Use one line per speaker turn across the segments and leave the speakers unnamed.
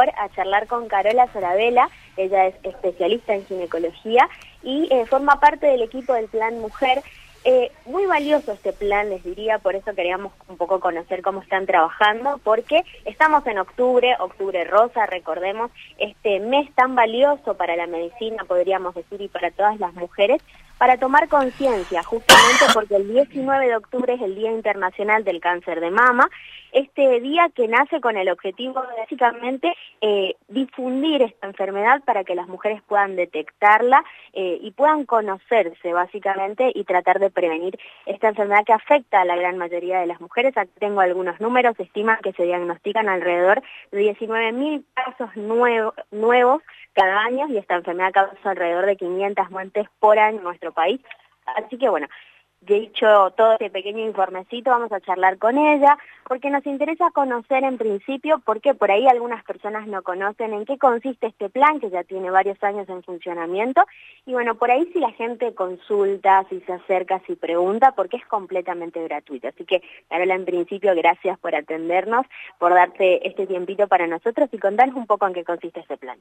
a charlar con Carola Sorabela, ella es especialista en ginecología y eh, forma parte del equipo del Plan Mujer. Eh, muy valioso este plan, les diría, por eso queríamos un poco conocer cómo están trabajando, porque estamos en octubre, octubre rosa, recordemos, este mes tan valioso para la medicina, podríamos decir, y para todas las mujeres, para tomar conciencia, justamente porque el 19 de octubre es el Día Internacional del Cáncer de Mama, este día que nace con el objetivo de básicamente eh, difundir esta enfermedad para que las mujeres puedan detectarla eh, y puedan conocerse básicamente y tratar de prevenir esta enfermedad que afecta a la gran mayoría de las mujeres. Aquí tengo algunos números, se estima que se diagnostican alrededor de 19.000 casos nuevos cada año y esta enfermedad causa alrededor de 500 muertes por año en nuestro país. Así que bueno, dicho todo este pequeño informecito, vamos a charlar con ella, porque nos interesa conocer en principio, porque por ahí algunas personas no conocen en qué consiste este plan, que ya tiene varios años en funcionamiento, y bueno, por ahí si la gente consulta, si se acerca, si pregunta, porque es completamente gratuito. Así que, Carola, en principio, gracias por atendernos, por darte este tiempito para nosotros y contarnos un poco en qué consiste este plan.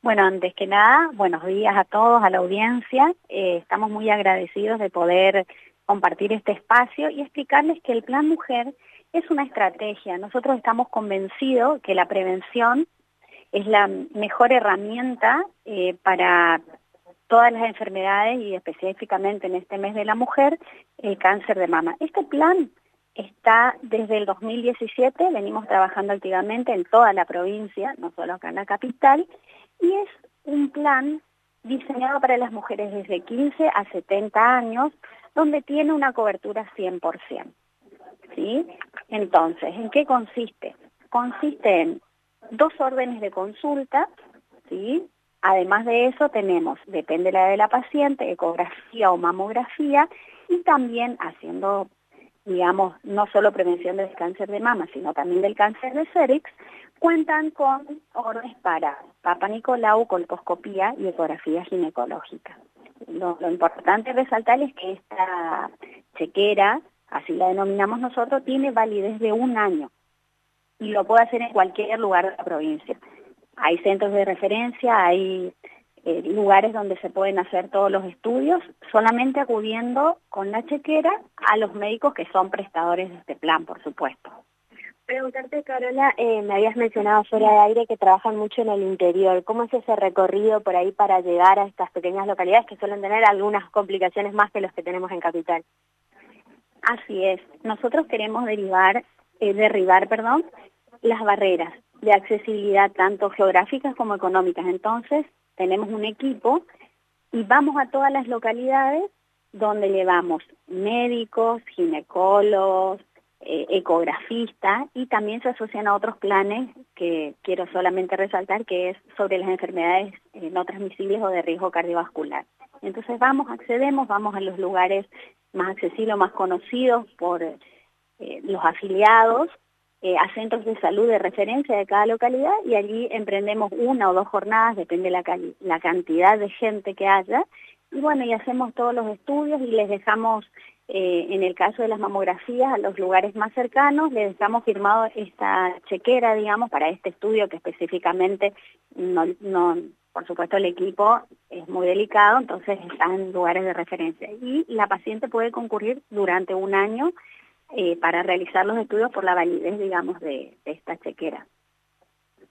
Bueno, antes que nada, buenos días a todos, a la audiencia. Eh, estamos muy agradecidos de poder compartir este espacio y explicarles que el Plan Mujer es una estrategia. Nosotros estamos convencidos que la prevención es la mejor herramienta eh, para todas las enfermedades y específicamente en este mes de la mujer, el cáncer de mama. Este plan está desde el 2017, venimos trabajando activamente en toda la provincia, no solo acá en la capital, y es un plan diseñado para las mujeres desde 15 a 70 años, donde tiene una cobertura 100%. ¿sí? Entonces, ¿en qué consiste? Consiste en dos órdenes de consulta, ¿sí? Además de eso tenemos, depende la de la paciente, ecografía o mamografía, y también haciendo, digamos, no solo prevención del cáncer de mama, sino también del cáncer de cervix, cuentan con órdenes para Papa Nicolau, colposcopía y ecografía ginecológica. Lo, importante resaltar es que esta chequera, así la denominamos nosotros, tiene validez de un año y lo puede hacer en cualquier lugar de la provincia. Hay centros de referencia, hay eh, lugares donde se pueden hacer todos los estudios, solamente acudiendo con la chequera a los médicos que son prestadores de este plan, por supuesto.
Preguntarte, Carola, eh, me habías mencionado fuera de aire que trabajan mucho en el interior. ¿Cómo es ese recorrido por ahí para llegar a estas pequeñas localidades que suelen tener algunas complicaciones más que los que tenemos en Capital?
Así es. Nosotros queremos derivar, eh, derribar perdón, las barreras de accesibilidad tanto geográficas como económicas. Entonces, tenemos un equipo y vamos a todas las localidades donde llevamos médicos, ginecólogos, eh, ecografista y también se asocian a otros planes que quiero solamente resaltar que es sobre las enfermedades eh, no transmisibles o de riesgo cardiovascular. Entonces vamos, accedemos, vamos a los lugares más accesibles, más conocidos por eh, los afiliados, a centros de salud de referencia de cada localidad y allí emprendemos una o dos jornadas, depende la, la cantidad de gente que haya, y bueno, y hacemos todos los estudios y les dejamos eh, en el caso de las mamografías, a los lugares más cercanos, les dejamos firmado esta chequera, digamos, para este estudio que específicamente, no, no, por supuesto el equipo es muy delicado, entonces está en lugares de referencia. Y la paciente puede concurrir durante un año eh, para realizar los estudios por la validez, digamos, de esta chequera.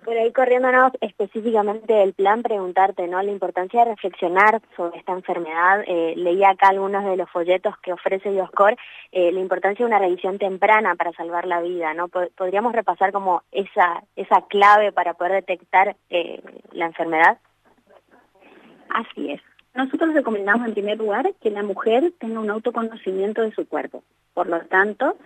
Por ahí corriéndonos específicamente del plan, preguntarte, ¿no? La importancia de reflexionar sobre esta enfermedad. Eh, leía acá algunos de los folletos que ofrece Dioscor, eh, la importancia de una revisión temprana para salvar la vida, ¿no? ¿Podríamos repasar como esa, esa clave para poder detectar eh, la enfermedad?
Así es. Nosotros recomendamos en primer lugar que la mujer tenga un autoconocimiento de su cuerpo. Por lo tanto,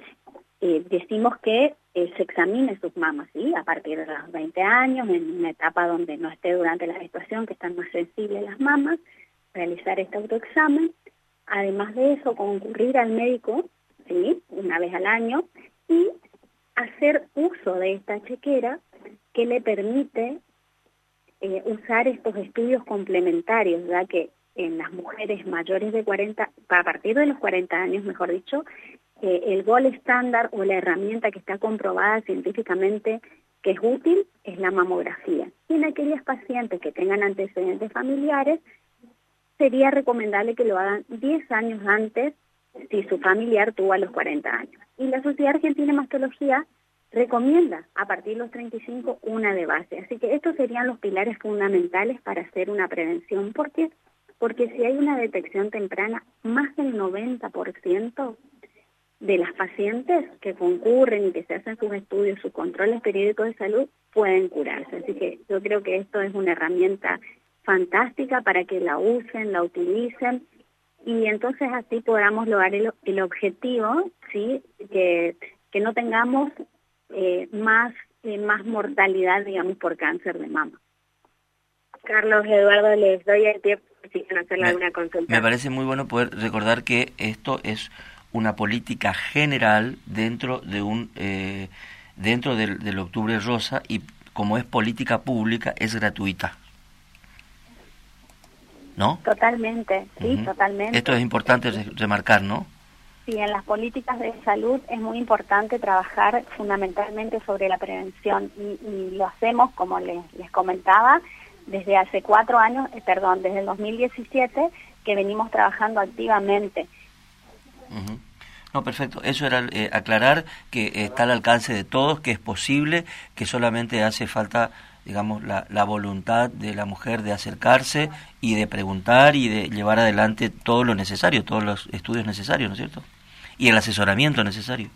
eh, decimos que eh, se examine sus mamas, ¿sí? A partir de los 20 años, en una etapa donde no esté durante la gestación, que están más sensibles las mamas, realizar este autoexamen. Además de eso, concurrir al médico, ¿sí? Una vez al año, y hacer uso de esta chequera que le permite eh, usar estos estudios complementarios, ya que en las mujeres mayores de 40, a partir de los 40 años, mejor dicho, el gol estándar o la herramienta que está comprobada científicamente que es útil es la mamografía. Y en aquellas pacientes que tengan antecedentes familiares, sería recomendable que lo hagan 10 años antes si su familiar tuvo a los 40 años. Y la Sociedad Argentina de Mastología recomienda a partir de los 35 una de base. Así que estos serían los pilares fundamentales para hacer una prevención. ¿Por qué? Porque si hay una detección temprana, más del 90% de las pacientes que concurren y que se hacen sus estudios, sus controles periódicos de salud, pueden curarse. Así que yo creo que esto es una herramienta fantástica para que la usen, la utilicen y entonces así podamos lograr el, objetivo, ¿sí? Que, que no tengamos eh, más, eh, más mortalidad, digamos, por cáncer de mama.
Carlos Eduardo, les doy el tiempo si quieren hacerle alguna consulta.
Me parece muy bueno poder recordar que esto es una política general dentro de un eh, dentro del, del Octubre Rosa y como es política pública es gratuita. ¿No?
Totalmente, sí, totalmente.
Esto es importante remarcar, ¿no?
Sí, en las políticas de salud es muy importante trabajar fundamentalmente sobre la prevención y, lo hacemos, como les, les, comentaba, desde hace cuatro años, eh, perdón, desde el 2017 que venimos trabajando activamente.
No, perfecto. Eso era eh, aclarar que está al alcance de todos, que es posible, que solamente hace falta, digamos, la, la, voluntad de la mujer de acercarse y de preguntar y de llevar adelante todo lo necesario, todos los estudios necesarios, ¿no es cierto? Y el asesoramiento necesario.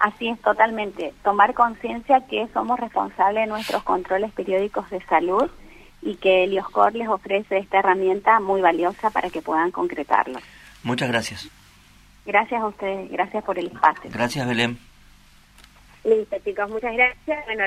Así es, totalmente. Tomar conciencia que somos responsables de nuestros controles periódicos de salud y que el IOSCOR les ofrece esta herramienta muy valiosa para que puedan concretarlo.
Muchas gracias.
Gracias a ustedes, gracias por el espacio.
Gracias, Belén.
Listo, chicos, muchas gracias. Bueno,